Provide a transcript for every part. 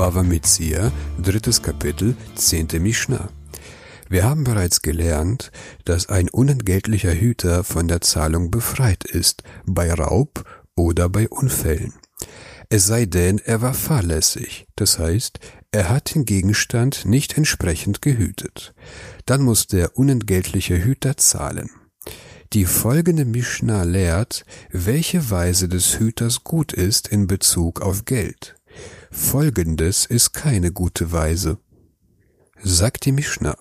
Bava Metzia, drittes Kapitel, zehnte Mishnah. Wir haben bereits gelernt, dass ein unentgeltlicher Hüter von der Zahlung befreit ist, bei Raub oder bei Unfällen. Es sei denn, er war fahrlässig, das heißt, er hat den Gegenstand nicht entsprechend gehütet. Dann muss der unentgeltliche Hüter zahlen. Die folgende Mishnah lehrt, welche Weise des Hüters gut ist in Bezug auf Geld. Folgendes ist keine gute Weise. Sagt die Mishnah,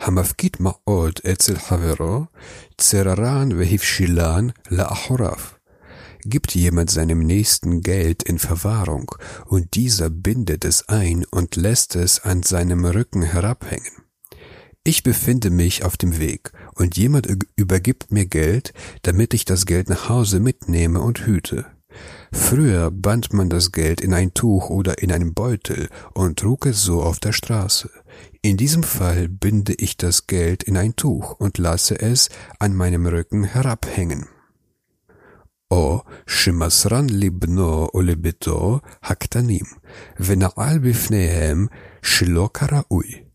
המפקיד מאוד אצל חברו, צררן והפשילן לאחוריו. Gibt jemand seinem Nächsten Geld in Verwahrung, und dieser bindet es ein und lässt es an seinem Rücken herabhängen. Ich befinde mich auf dem Weg, und jemand übergibt mir Geld, damit ich das Geld nach Hause mitnehme und hüte. Früher band man das Geld in ein Tuch oder in einen Beutel und trug es so auf der Straße. In diesem Fall binde ich das Geld in ein Tuch und lasse es an meinem Rücken herabhängen. O Shimasran libno ulibito haktanim, vena vena'al bifnehem shilokaraui.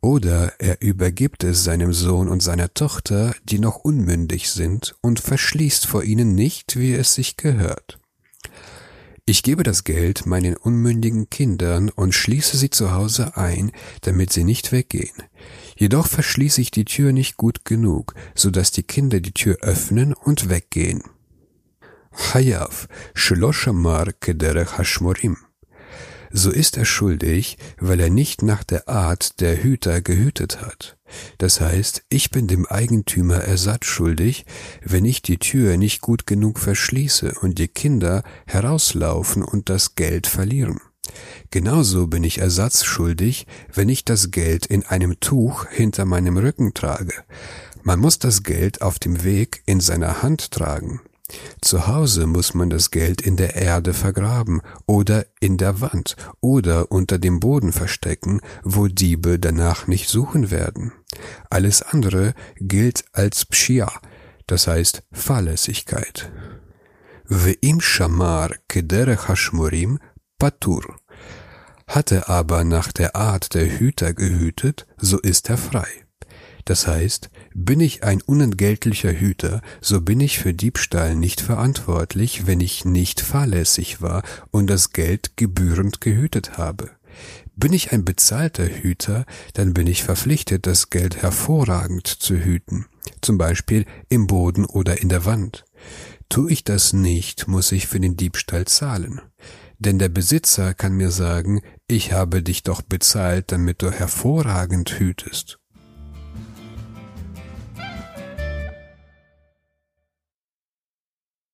Oder er übergibt es seinem Sohn und seiner Tochter, die noch unmündig sind, und verschließt vor ihnen nicht, wie es sich gehört. Ich gebe das Geld meinen unmündigen Kindern und schließe sie zu Hause ein, damit sie nicht weggehen. Jedoch verschließe ich die Tür nicht gut genug, so dass die Kinder die Tür öffnen und weggehen. Hayav, Shloshamar Kederech Hashmorim so ist er schuldig, weil er nicht nach der Art der Hüter gehütet hat. Das heißt, ich bin dem Eigentümer Ersatz schuldig, wenn ich die Tür nicht gut genug verschließe und die Kinder herauslaufen und das Geld verlieren. Genauso bin ich Ersatz schuldig, wenn ich das Geld in einem Tuch hinter meinem Rücken trage. Man muss das Geld auf dem Weg in seiner Hand tragen. Zu Hause muss man das Geld in der Erde vergraben oder in der Wand oder unter dem Boden verstecken, wo Diebe danach nicht suchen werden. Alles andere gilt als Pshia, das heißt Fahrlässigkeit. Ve'im shamar kederech hashmorim patur. Hat er aber nach der Art der Hüter gehütet, so ist er frei. Das heißt, bin ich ein unentgeltlicher Hüter, so bin ich für Diebstahl nicht verantwortlich, wenn ich nicht fahrlässig war und das Geld gebührend gehütet habe. Bin ich ein bezahlter Hüter, dann bin ich verpflichtet, das Geld hervorragend zu hüten, zum Beispiel im Boden oder in der Wand. Tu ich das nicht, muss ich für den Diebstahl zahlen. Denn der Besitzer kann mir sagen, ich habe dich doch bezahlt, damit du hervorragend hütest.